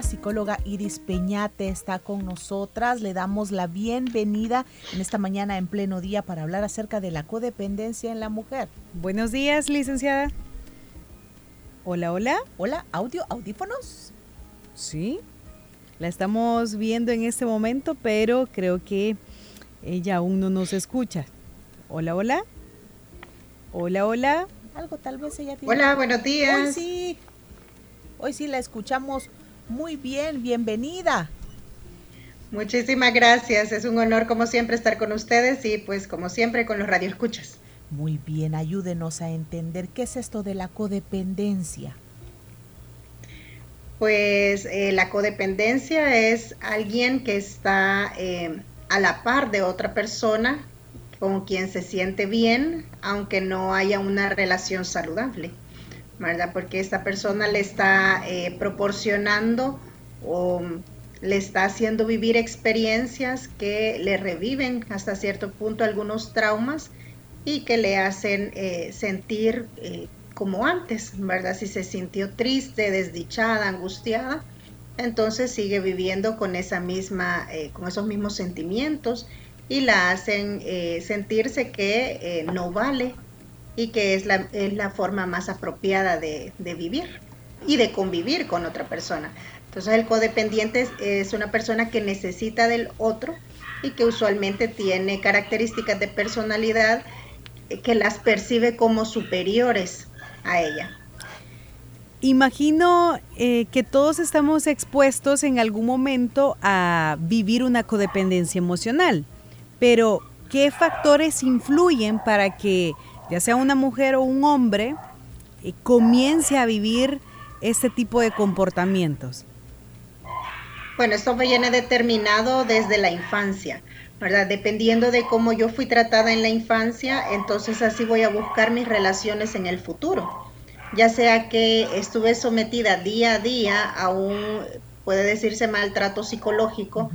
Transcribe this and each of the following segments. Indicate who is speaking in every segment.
Speaker 1: La psicóloga Iris Peñate está con nosotras. Le damos la bienvenida en esta mañana en pleno día para hablar acerca de la codependencia en la mujer.
Speaker 2: Buenos días, licenciada. Hola, hola.
Speaker 1: Hola, audio, audífonos.
Speaker 2: Sí, la estamos viendo en este momento, pero creo que ella aún no nos escucha. Hola, hola. Hola, hola.
Speaker 1: Algo tal vez ella tiene.
Speaker 3: Hola, buenos días.
Speaker 1: Hoy sí. Hoy sí la escuchamos muy bien, bienvenida.
Speaker 3: Muchísimas gracias, es un honor como siempre estar con ustedes y pues como siempre con los radioescuchas.
Speaker 1: Muy bien, ayúdenos a entender qué es esto de la codependencia.
Speaker 3: Pues eh, la codependencia es alguien que está eh, a la par de otra persona con quien se siente bien, aunque no haya una relación saludable. ¿Verdad? Porque esta persona le está eh, proporcionando o le está haciendo vivir experiencias que le reviven hasta cierto punto algunos traumas y que le hacen eh, sentir eh, como antes, ¿verdad? Si se sintió triste, desdichada, angustiada, entonces sigue viviendo con esa misma, con esos mismos sentimientos y la hacen sentirse que no vale y que es la, es la forma más apropiada de, vivir y de convivir con otra persona. Entonces el codependiente es, una persona que necesita del otro y que usualmente tiene características de personalidad que las percibe como superiores a ella.
Speaker 2: Imagino eh, que todos estamos expuestos en algún momento a vivir una codependencia emocional, pero ¿qué factores influyen para que ya sea una mujer o un hombre, eh, comience a vivir este tipo de comportamientos?
Speaker 3: Bueno, esto viene determinado desde la infancia, ¿verdad? Dependiendo de cómo yo fui tratada en la infancia, entonces así voy a buscar mis relaciones en el futuro. Ya sea que estuve sometida día a día a un, puede decirse, maltrato psicológico,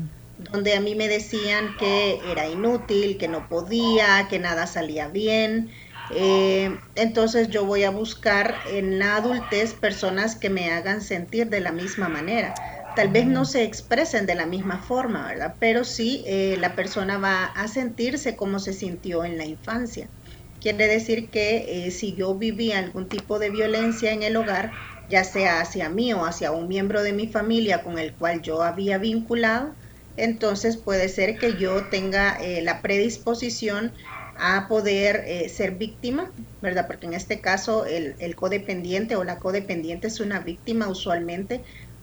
Speaker 3: donde a mí me decían que era inútil, que no podía, que nada salía bien, eh, entonces yo voy a buscar en la adultez personas que me hagan sentir de la misma manera. Tal vez no se expresen de la misma forma, ¿verdad? Pero sí eh, la persona va a sentirse como se sintió en la infancia. Quiere decir que eh, si yo viví algún tipo de violencia en el hogar, ya sea hacia mí o hacia un miembro de mi familia con el cual yo había vinculado, entonces puede ser que yo tenga la predisposición a poder eh, ser víctima, ¿verdad? Porque en este caso el, codependiente o la codependiente es una víctima usualmente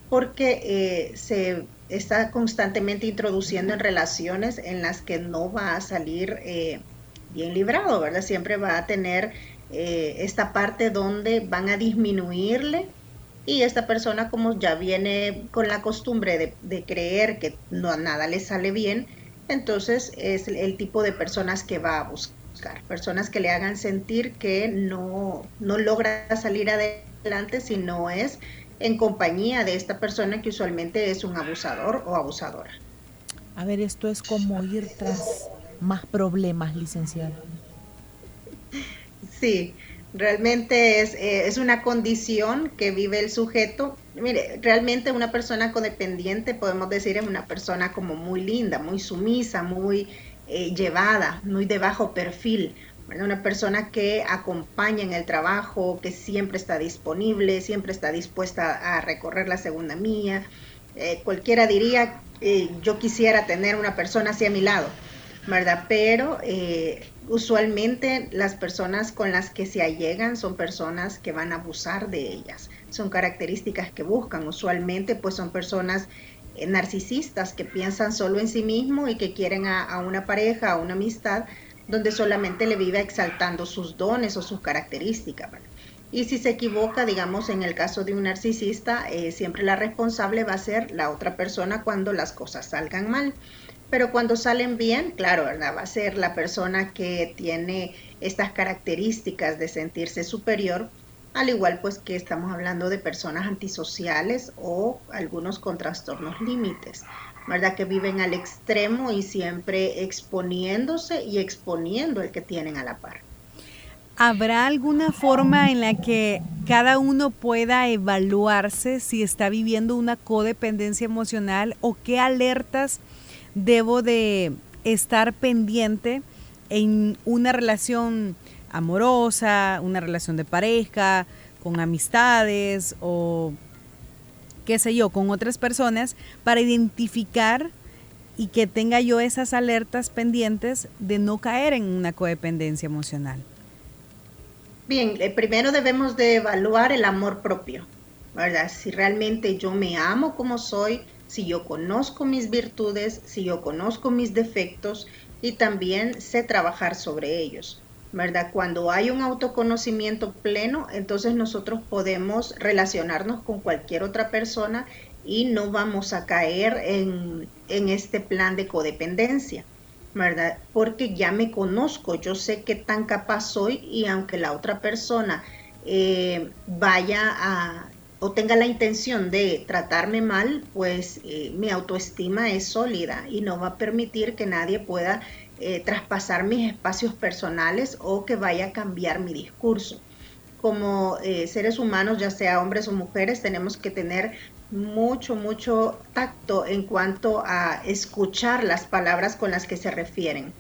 Speaker 3: porque eh, se está constantemente introduciendo en relaciones en las que no va a salir eh, bien librado, ¿verdad? Siempre va a tener esta parte donde van a disminuirle y esta persona como ya viene con la costumbre de, de creer que no, nada le sale bien, entonces es el tipo de personas que va a buscar, personas que le hagan sentir que no, no logra salir adelante si no es en compañía de esta persona que usualmente es un abusador o abusadora.
Speaker 1: A ver, esto es como ir tras más problemas, licenciada.
Speaker 3: Sí, realmente es, eh, es una condición que vive el sujeto Mire, realmente una persona codependiente, podemos decir, es una persona como muy linda, muy sumisa, muy eh, llevada, muy de bajo perfil. Una persona que acompaña en el trabajo, que siempre está disponible, siempre está dispuesta a recorrer la segunda mía. Eh, cualquiera diría, eh, yo quisiera tener una persona así a mi lado, ¿verdad? Pero usualmente las personas con las que se allegan son personas que van a abusar de ellas son características que buscan. Usualmente pues son personas eh, narcisistas que piensan solo en sí mismo y que quieren a, una pareja, a una amistad, donde solamente le vive exaltando sus dones o sus características. Y si se equivoca, digamos, en el caso de un narcisista, eh, siempre la responsable va a ser la otra persona cuando las cosas salgan mal. Pero cuando salen bien, claro, ¿verdad? Va a ser la persona que tiene estas características de sentirse superior, al igual pues que estamos hablando de personas antisociales o algunos con trastornos límites. ¿verdad? Que viven al extremo y siempre exponiéndose y exponiendo el que tienen a la par.
Speaker 2: ¿Habrá alguna forma en la que cada uno pueda evaluarse si está viviendo una codependencia emocional o qué alertas debo de estar pendiente en una relación amorosa, una relación de pareja, con amistades o qué sé yo, con otras personas para identificar y que tenga yo esas alertas pendientes de no caer en una codependencia emocional?
Speaker 3: Bien, eh, primero debemos de evaluar el amor propio, ¿verdad? Si realmente yo me amo como soy, si yo conozco mis virtudes, si yo conozco mis defectos y también sé trabajar sobre ellos. ¿Verdad? Cuando hay un autoconocimiento pleno, entonces nosotros podemos relacionarnos con cualquier otra persona y no vamos a caer en, este plan de codependencia, ¿verdad? Porque ya me conozco, yo sé qué tan capaz soy y aunque la otra persona eh, vaya a o tenga la intención de tratarme mal, pues eh, mi autoestima es sólida y no va a permitir que nadie pueda eh, traspasar mis espacios personales o que vaya a cambiar mi discurso. Como eh, seres humanos, ya sea hombres o mujeres, tenemos que tener mucho, mucho tacto en cuanto a escuchar las palabras con las que se refieren.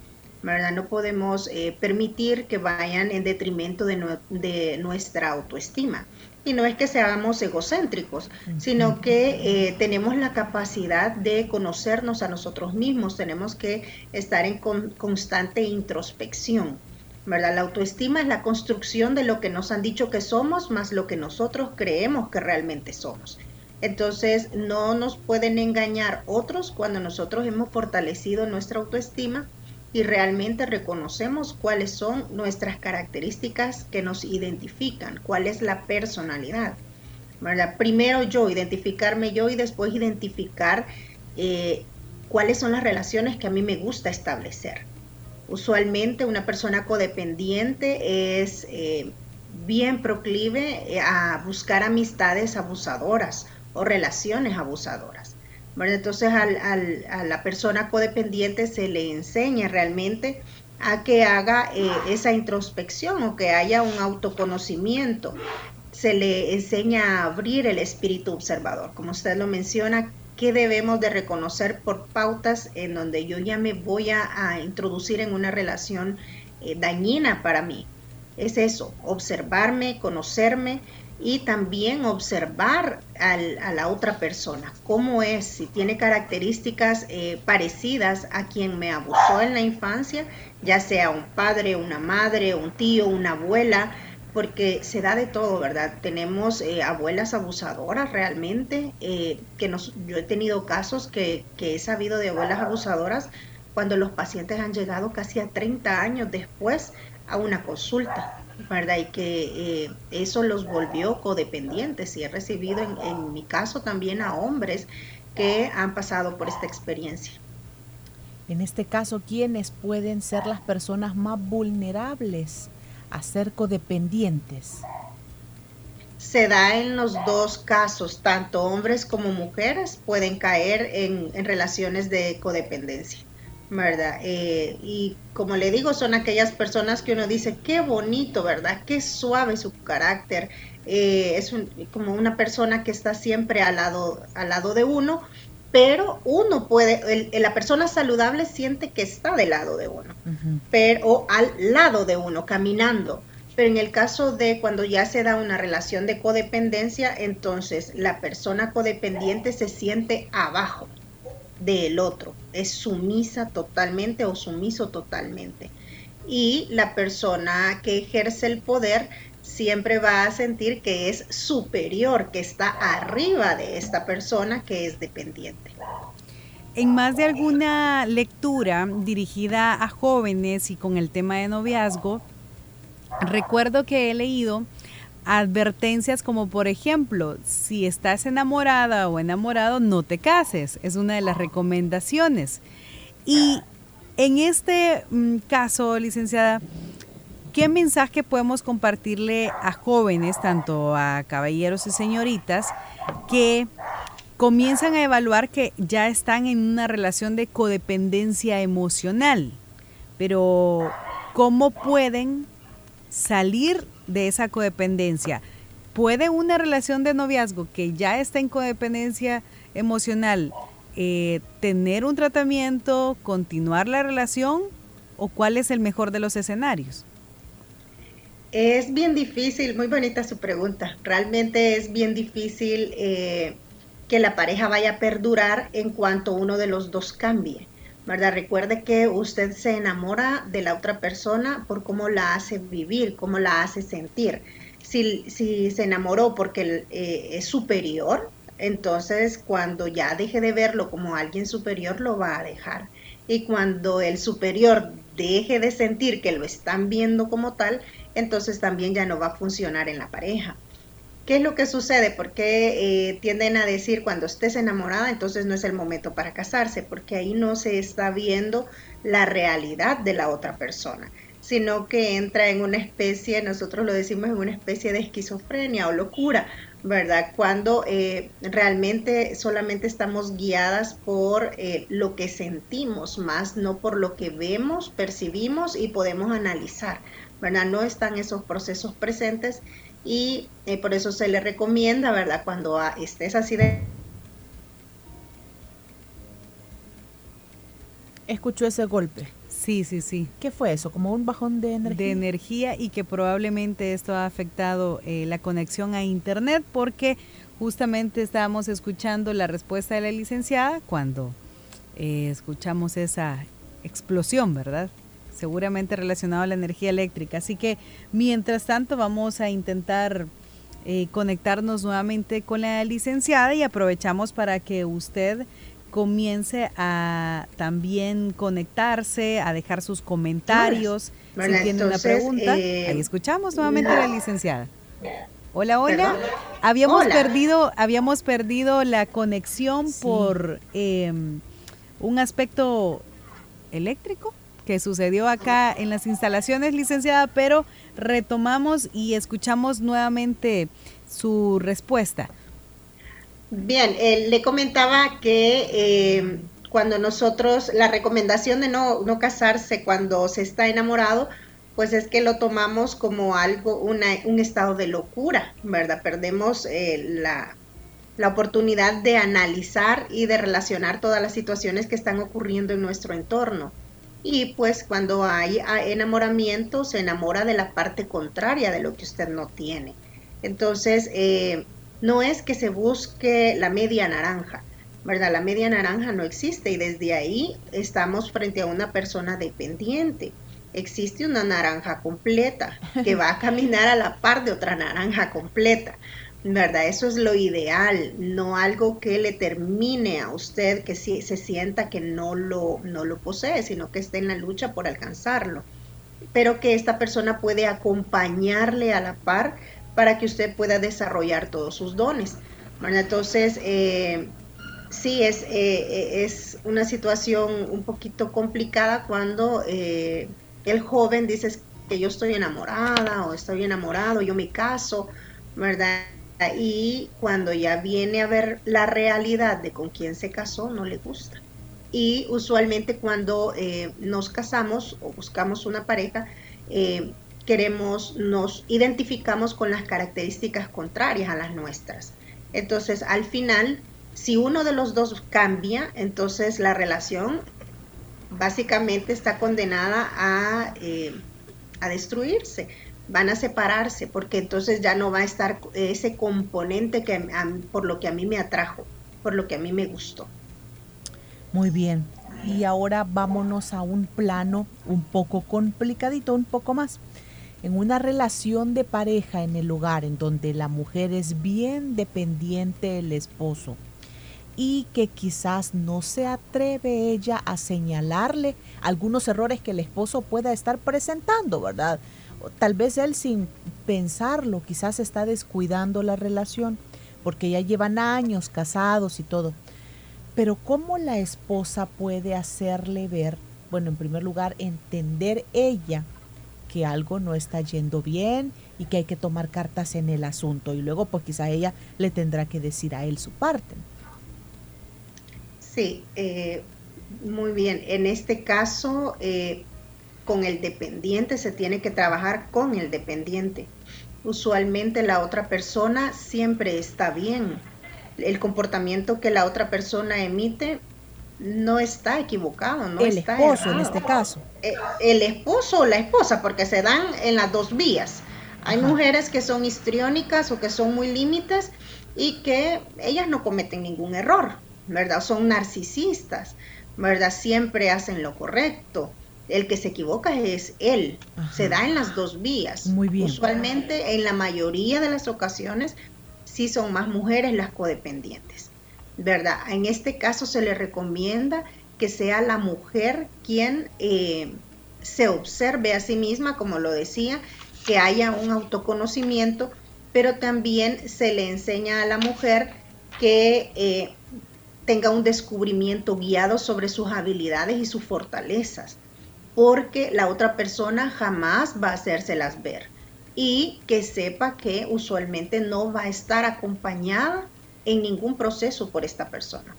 Speaker 3: ¿verdad? No podemos eh, permitir que vayan en detrimento de, de nuestra autoestima y no es que seamos egocéntricos, sino que eh, tenemos la capacidad de conocernos a nosotros mismos, tenemos que estar en constante introspección. ¿verdad? La autoestima es la construcción de lo que nos han dicho que somos más lo que nosotros creemos que realmente somos. Entonces no nos pueden engañar otros cuando nosotros hemos fortalecido nuestra autoestima y realmente reconocemos cuáles son nuestras características que nos identifican, cuál es la personalidad. Primero yo, identificarme yo y después identificar eh, cuáles son las relaciones que a mí me gusta establecer. Usualmente una persona codependiente es eh, bien proclive eh, a buscar amistades abusadoras o relaciones abusadoras. Entonces a la persona codependiente se le enseña realmente a que haga eh, esa introspección o que haya un autoconocimiento. Se le enseña a abrir el espíritu observador. Como usted lo menciona, ¿qué debemos de reconocer por pautas en donde yo ya me voy a, introducir en una relación eh, dañina para mí? Es eso, observarme, conocerme, y también observar a la otra persona, cómo es, si tiene características eh, parecidas a quien me abusó en la infancia, ya sea un padre, una madre, un tío, una abuela, porque se da de todo, ¿verdad? Tenemos eh, abuelas abusadoras realmente, eh, que nos, yo he tenido casos que, que he sabido de abuelas abusadoras cuando los pacientes han llegado casi a 30 años después a una consulta ¿verdad? Y que eh, eso los volvió codependientes. Y he recibido en, mi caso también a hombres que han pasado por esta experiencia.
Speaker 1: En este caso, ¿quiénes pueden ser las personas más vulnerables a ser codependientes?
Speaker 3: Se da en los dos casos, tanto hombres como mujeres pueden caer en relaciones de codependencia. ¿Verdad? Eh, y como le digo, son aquellas personas que uno dice, qué bonito, ¿verdad? Qué suave su carácter. Eh, es como una persona que está siempre al lado, al lado de uno, pero uno puede, la persona saludable siente que está del lado de uno, pero, o al lado de uno, caminando. Pero en el caso de cuando ya se da una relación de codependencia, entonces la persona codependiente se siente abajo del otro, es sumisa totalmente o sumiso totalmente. Y la persona que ejerce el poder siempre va a sentir que es superior, que está arriba de esta persona que es dependiente.
Speaker 2: en más de alguna lectura dirigida a jóvenes y con el tema de noviazgo, recuerdo que he leído advertencias como por ejemplo, si estás enamorada o enamorado, no te cases. Es una de las recomendaciones. Y en este mm, caso, licenciada, ¿qué mensaje podemos compartirle a jóvenes, tanto a caballeros y señoritas, que comienzan a evaluar que ya están en una relación de codependencia emocional? Pero, ¿cómo pueden salir de esa codependencia. ¿Puede una relación de noviazgo que ya está en codependencia emocional eh, tener un tratamiento, continuar la relación o cuál es el mejor de los escenarios?
Speaker 3: Es bien difícil, muy bonita su pregunta. Realmente es bien difícil eh, que la pareja vaya a perdurar en cuanto uno de los dos cambie. ¿Verdad? Recuerde que usted se enamora de la otra persona por cómo la hace vivir, cómo la hace sentir. Si, si se enamoró porque eh, es superior, entonces cuando ya deje de verlo como alguien superior, lo va a dejar. Y cuando el superior deje de sentir que lo están viendo como tal, entonces también ya no va a funcionar en la pareja. ¿Qué es lo que sucede? Porque eh, tienden a decir cuando estés enamorada, entonces no es el momento para casarse, porque ahí no se está viendo la realidad de la otra persona, sino que entra en una especie, nosotros lo decimos en una especie de esquizofrenia o locura, ¿verdad? Cuando eh, realmente solamente estamos guiadas por eh, lo que sentimos, más no por lo que vemos, percibimos y podemos analizar, ¿verdad? No están esos procesos presentes y eh, por eso se le recomienda, ¿verdad? Cuando estés así de...
Speaker 1: Escuchó ese golpe.
Speaker 2: Sí, sí, sí.
Speaker 1: ¿Qué fue eso? ¿Como un bajón de energía?
Speaker 2: De energía y que probablemente esto ha afectado eh, la conexión a Internet porque justamente estábamos escuchando la respuesta de la licenciada cuando eh, escuchamos esa explosión, ¿verdad? Seguramente relacionado a la energía eléctrica. Así que mientras tanto vamos a intentar eh, conectarnos nuevamente con la licenciada y aprovechamos para que usted comience a también conectarse, a dejar sus comentarios. si tiene una pregunta, eh, ahí escuchamos nuevamente a la licenciada. Hola, hola. Habíamos perdido, habíamos perdido la conexión por em, un aspecto eléctrico que sucedió acá en las instalaciones, licenciada, pero retomamos y escuchamos nuevamente su respuesta.
Speaker 3: Bien, le comentaba que eh, cuando nosotros, la recomendación de no, no casarse cuando se está enamorado, pues es que lo tomamos como algo, una, un estado de locura, ¿verdad? Perdemos eh, la, la oportunidad de analizar y de relacionar todas las situaciones que están ocurriendo en nuestro entorno y pues cuando hay enamoramiento se enamora de la parte contraria de lo que usted no tiene. Entonces, eh, no es que se busque la media naranja, ¿verdad? La media naranja no existe y desde ahí estamos frente a una persona dependiente. Existe una naranja completa que va a caminar a la par de otra naranja completa. ¿Verdad? Eso es lo ideal, no algo que le termine a usted, que si, se sienta que no lo, no lo posee, sino que esté en la lucha por alcanzarlo. Pero que esta persona puede acompañarle a la par para que usted pueda desarrollar todos sus dones. Entonces, eh, sí, es, eh, es una situación un poquito complicada cuando eh, el joven dice que yo estoy enamorada o estoy enamorado, yo me caso, ¿verdad? Y cuando ya viene a ver la realidad de con quién se casó, no le gusta. Y usualmente cuando eh, nos casamos o buscamos una pareja, eh, queremos, nos identificamos con las características contrarias a las nuestras. Entonces, al final, si uno de los dos cambia, entonces la relación básicamente está condenada a, eh, a destruirse van a separarse porque entonces ya no va a estar ese componente que por lo que a mí me atrajo, por lo que a mí me gustó.
Speaker 1: Muy bien. Y ahora vámonos a un plano un poco complicadito, un poco más. En una relación de pareja en el hogar en donde la mujer es bien dependiente del esposo, y que quizás no se atreve ella a señalarle algunos errores que el esposo pueda estar presentando, ¿verdad? Tal vez él sin pensarlo quizás está descuidando la relación porque ya llevan años casados y todo. Pero ¿cómo la esposa puede hacerle ver, bueno, en primer lugar, entender ella que algo no está yendo bien y que hay que tomar cartas en el asunto y luego pues quizá ella le tendrá que decir a él su parte.
Speaker 3: Sí, eh, muy bien. En este caso, eh, con el dependiente se tiene que trabajar con el dependiente. Usualmente la otra persona siempre está bien. El comportamiento que la otra persona emite no está equivocado, no
Speaker 1: el esposo en este caso.
Speaker 3: Eh, el esposo o la esposa, porque se dan en las dos vías. Hay mujeres que son histriónicas o que son muy límites y que ellas no cometen ningún error. ¿verdad? Son narcisistas, ¿verdad? Siempre hacen lo correcto. El que se equivoca es él. Se da en las dos vías.
Speaker 1: Muy bien.
Speaker 3: Usualmente, en la mayoría de las ocasiones, sí son más mujeres las codependientes, ¿verdad? En este caso se le recomienda que sea la mujer quien eh, se observe a sí misma, como lo decía, que haya un autoconocimiento, pero también se le enseña a la mujer que eh, tenga un descubrimiento guiado sobre sus habilidades y sus fortalezas, porque la otra persona jamás va a hacérselas ver y que sepa que usualmente no va a estar acompañada en ningún proceso por esta persona.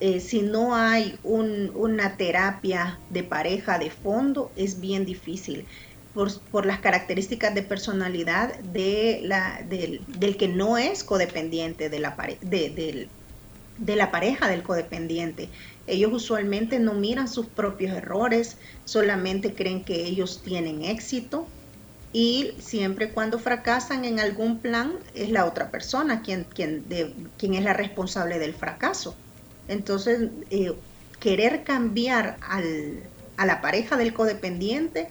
Speaker 3: Eh, si no hay una terapia de pareja de fondo, es bien difícil. Por, las características de personalidad del, que no es codependiente de la, de, del de la pareja del codependiente. Ellos usualmente no miran sus propios errores, solamente creen que ellos tienen éxito y siempre cuando fracasan en algún plan es la otra persona quien, quien, quien es la responsable del fracaso. Entonces, eh, querer cambiar al, a la pareja del codependiente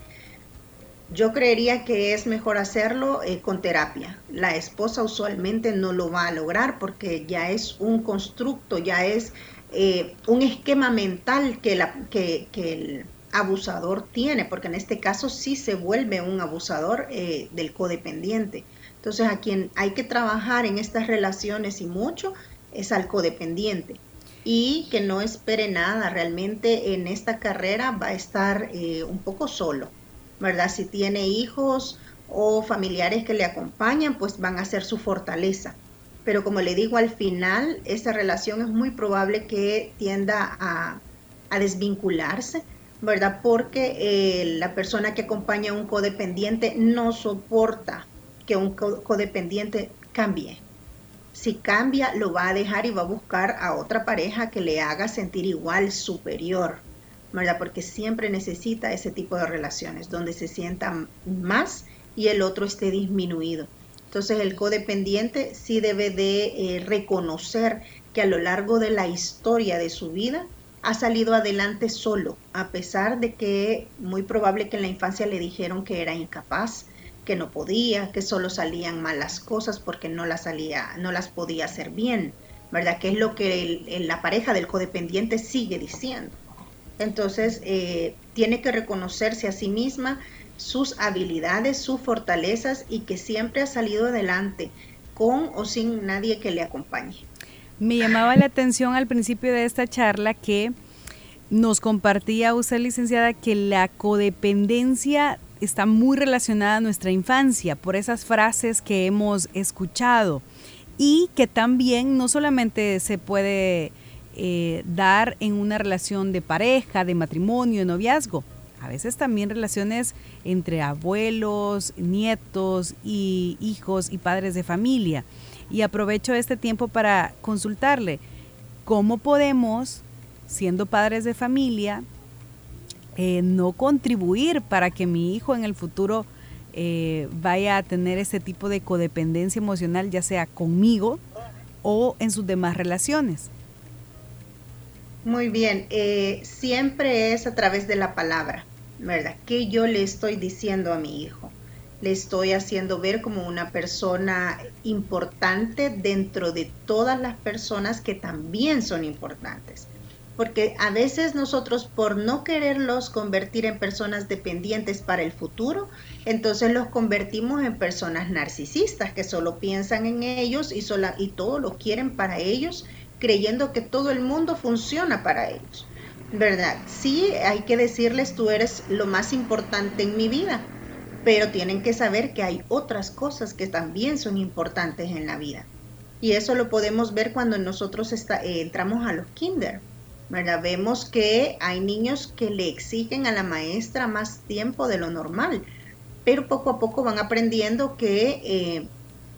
Speaker 3: yo creería que es mejor hacerlo eh, con terapia. La esposa usualmente no lo va a lograr porque ya es un constructo, ya es eh, un esquema mental que, la, que, el abusador tiene, porque en este caso sí se vuelve un abusador eh, del codependiente. Entonces a quien hay que trabajar en estas relaciones y mucho es al codependiente y que no espere nada, realmente en esta carrera va a estar un poco solo ¿verdad? Si tiene hijos o familiares que le acompañan, pues van a ser su fortaleza. Pero como le digo, al final esa relación es muy probable que tienda a, desvincularse, ¿verdad? Porque eh, la persona que acompaña a un codependiente no soporta que un codependiente cambie. Si cambia, lo va a dejar y va a buscar a otra pareja que le haga sentir igual, superior. ¿verdad? Porque siempre necesita ese tipo de relaciones donde se sienta más y el otro esté disminuido. Entonces el codependiente sí debe de eh, reconocer que a lo largo de la historia de su vida ha salido adelante solo, a pesar de que muy probable que en la infancia le dijeron que era incapaz, que no podía, que solo salían malas cosas porque no las salía, no las podía hacer bien, ¿verdad? Que es lo que la pareja del codependiente sigue diciendo. Entonces, eh, tiene que reconocerse a sí misma sus habilidades, sus fortalezas y que siempre ha salido adelante con o sin nadie que le acompañe.
Speaker 2: Me llamaba la atención al principio de esta charla que nos compartía usted, licenciada, que la codependencia está muy relacionada a nuestra infancia por esas frases que hemos escuchado y que también no solamente se puede eh, dar en una relación de pareja, de matrimonio, de noviazgo. A veces también relaciones entre abuelos, nietos y hijos y padres de familia. Y aprovecho este tiempo para consultarle cómo podemos, siendo padres de familia, eh, no contribuir para que mi hijo en el futuro eh, vaya a tener ese tipo de codependencia emocional, ya sea conmigo o en sus demás relaciones.
Speaker 3: Muy bien, eh, siempre es a través de la palabra, ¿verdad? ¿Qué yo le estoy diciendo a mi hijo? le estoy haciendo ver como una persona importante dentro de todas las personas que también son importantes. Porque a veces nosotros por no quererlos convertir en personas dependientes para el futuro, entonces los convertimos en personas narcisistas que solo piensan en ellos y, y todo lo quieren para ellos, creyendo que todo el mundo funciona para ellos. ¿Verdad? Sí, hay que decirles, tú eres lo más importante en mi vida, pero tienen que saber que hay otras cosas que también son importantes en la vida. Y eso lo podemos ver cuando nosotros eh, entramos a los kinder. ¿verdad? Vemos que hay niños que le exigen a la maestra más tiempo de lo normal, pero poco a poco van aprendiendo que, eh,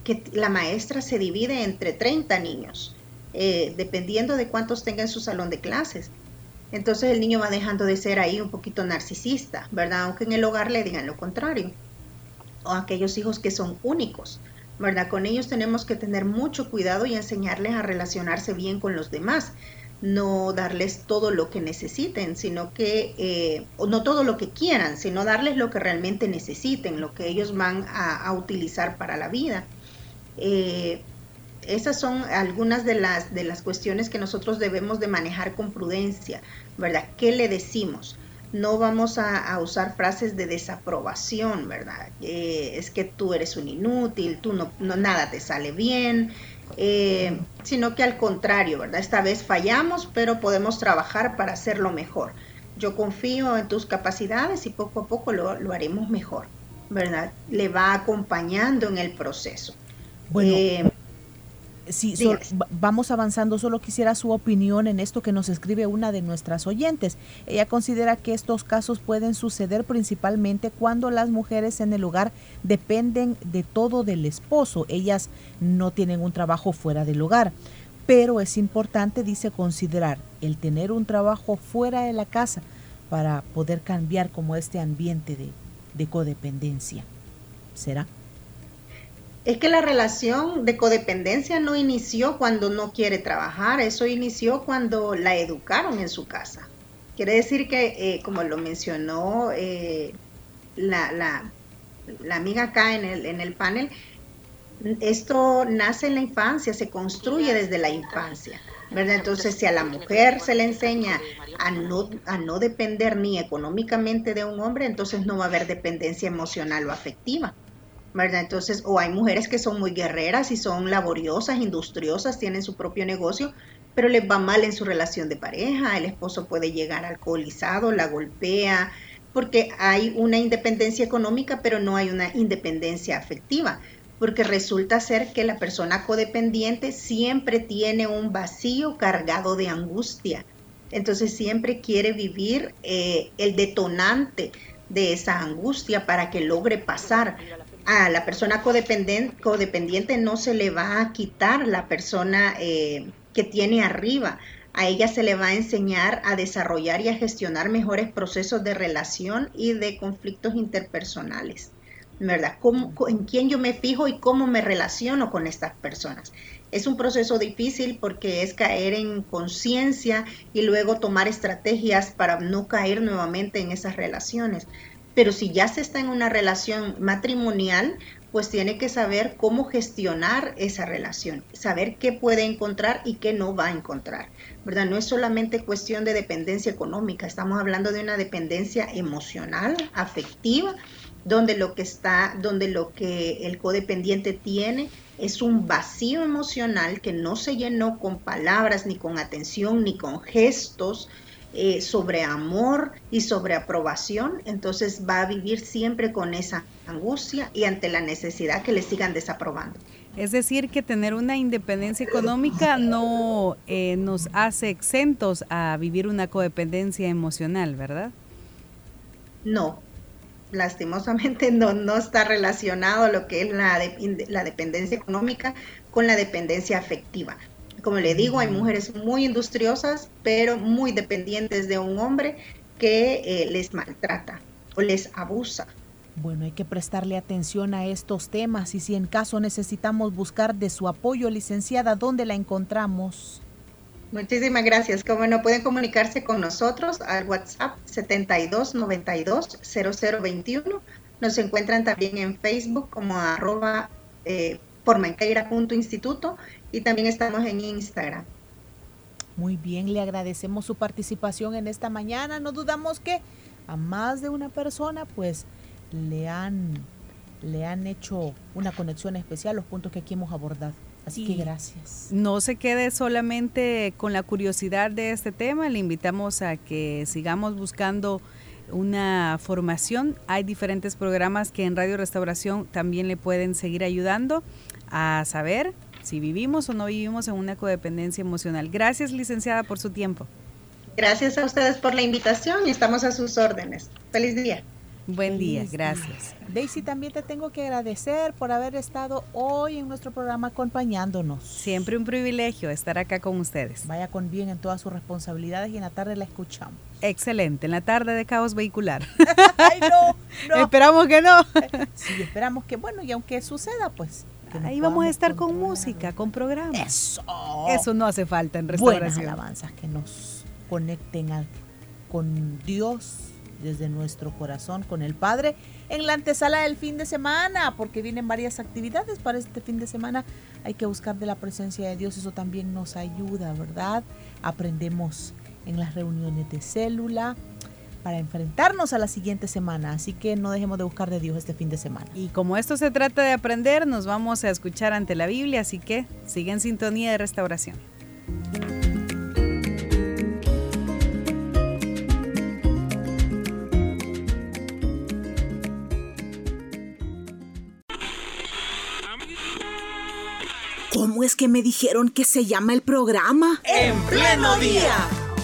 Speaker 3: que la maestra se divide entre 30 niños, eh, dependiendo de cuántos tenga en su salón de clases. Entonces el niño va dejando de ser ahí un poquito narcisista, ¿verdad? Aunque en el hogar le digan lo contrario. O aquellos hijos que son únicos, ¿verdad? Con ellos tenemos que tener mucho cuidado y enseñarles a relacionarse bien con los demás. No darles todo lo que necesiten, sino que, eh, no todo lo que quieran, sino darles lo que realmente necesiten, lo que ellos van a, utilizar para la vida. Eh, esas son algunas de las, de las cuestiones que nosotros debemos de manejar con prudencia, ¿verdad? ¿Qué le decimos? No vamos a, usar frases de desaprobación, ¿verdad? Eh, es que tú eres un inútil, tú no, no nada te sale bien, eh, sino que al contrario, ¿verdad? Esta vez fallamos, pero podemos trabajar para hacerlo mejor. Yo confío en tus capacidades y poco a poco lo, lo haremos mejor, ¿verdad? Le va acompañando en el proceso.
Speaker 1: Bueno, eh, Sí, vamos avanzando. Solo quisiera su opinión en esto que nos escribe una de nuestras oyentes. Ella considera que estos casos pueden suceder principalmente cuando las mujeres en el hogar dependen de todo del esposo. Ellas no tienen un trabajo fuera del hogar. Pero es importante, dice, considerar el tener un trabajo fuera de la casa para poder cambiar como este ambiente de, de codependencia. ¿Será?
Speaker 3: Es que la relación de codependencia no inició cuando no quiere trabajar, eso inició cuando la educaron en su casa. Quiere decir que, eh, como lo mencionó eh, la, la, amiga acá en el, en el panel, esto nace en la infancia, se construye desde la infancia. Entonces, si a la mujer se le enseña a no, a no depender ni económicamente de un hombre, entonces no va a haber dependencia emocional o afectiva. ¿Verdad? Entonces, o hay mujeres que son muy guerreras y son laboriosas, industriosas, tienen su propio negocio, pero les va mal en su relación de pareja, el esposo puede llegar alcoholizado, la golpea, porque hay una independencia económica, pero no hay una independencia afectiva, porque resulta ser que la persona codependiente siempre tiene un vacío cargado de angustia, entonces siempre quiere vivir eh, el detonante de esa angustia para que logre pasar a la persona codependiente, no se le va a quitar la persona eh, que tiene arriba. A ella se le va a enseñar a desarrollar y a gestionar mejores procesos de relación y de conflictos interpersonales. ¿Verdad? ¿En quién yo me fijo y cómo me relaciono con estas personas? Es un proceso difícil porque es caer en conciencia y luego tomar estrategias para no caer nuevamente en esas relaciones. Pero si ya se está en una relación matrimonial, pues tiene que saber cómo gestionar esa relación, saber qué puede encontrar y qué no va a encontrar. ¿Verdad? No es solamente cuestión de dependencia económica, estamos hablando de una dependencia emocional, afectiva, donde lo que está, donde lo que el codependiente tiene es un vacío emocional que no se llenó con palabras, ni con atención, ni con gestos, eh, sobre amor y sobre aprobación, entonces va a vivir siempre con esa angustia y ante la necesidad que le sigan desaprobando.
Speaker 2: Es decir, que tener una independencia económica no eh, nos hace exentos a vivir una codependencia emocional, ¿verdad?
Speaker 3: No, lastimosamente no, no está relacionado lo que es la, la dependencia económica con la dependencia afectiva. Como le digo, hay mujeres muy industriosas, pero muy dependientes de un hombre que eh, les maltrata o les abusa.
Speaker 1: Bueno, hay que prestarle atención a estos temas y si en caso necesitamos buscar de su apoyo, licenciada, ¿dónde la encontramos?
Speaker 3: Muchísimas gracias. Como no pueden comunicarse con nosotros al WhatsApp 7292 0021 Nos encuentran también en Facebook como arroba eh, y también estamos en Instagram.
Speaker 1: Muy bien, le agradecemos su participación en esta mañana. No dudamos que a más de una persona pues le han, le han hecho una conexión especial los puntos que aquí hemos abordado. Así que gracias.
Speaker 2: No se quede solamente con la curiosidad de este tema, le invitamos a que sigamos buscando una formación. Hay diferentes programas que en Radio Restauración también le pueden seguir ayudando a saber si vivimos o no vivimos en una codependencia emocional. Gracias, licenciada, por su tiempo.
Speaker 3: Gracias a ustedes por la invitación y estamos a sus órdenes. Feliz día.
Speaker 2: Buen día, gracias.
Speaker 1: Daisy, también te tengo que agradecer por haber estado hoy en nuestro programa acompañándonos.
Speaker 2: Siempre un privilegio estar acá con ustedes.
Speaker 1: Vaya con bien en todas sus responsabilidades y en la tarde la escuchamos.
Speaker 2: Excelente, en la tarde de caos vehicular.
Speaker 1: Ay, no,
Speaker 2: Esperamos que no.
Speaker 1: sí, esperamos que, bueno, y aunque suceda, pues
Speaker 2: Ahí vamos a estar con música, con programas.
Speaker 1: Eso.
Speaker 2: Eso no hace falta en restauración.
Speaker 1: Buenas alabanzas que nos conecten con Dios desde nuestro corazón, con el Padre, en la antesala del fin de semana, porque vienen varias actividades para este fin de semana. Hay que buscar de la presencia de Dios, eso también nos ayuda, ¿verdad? Aprendemos en las reuniones de célula, para enfrentarnos a la siguiente semana. Así que no dejemos de buscar de Dios este fin de semana.
Speaker 2: Y como esto se trata de aprender, nos vamos a escuchar ante la Biblia, así que sigue en sintonía de restauración.
Speaker 4: ¿Cómo es que me dijeron que se llama el programa?
Speaker 5: En pleno día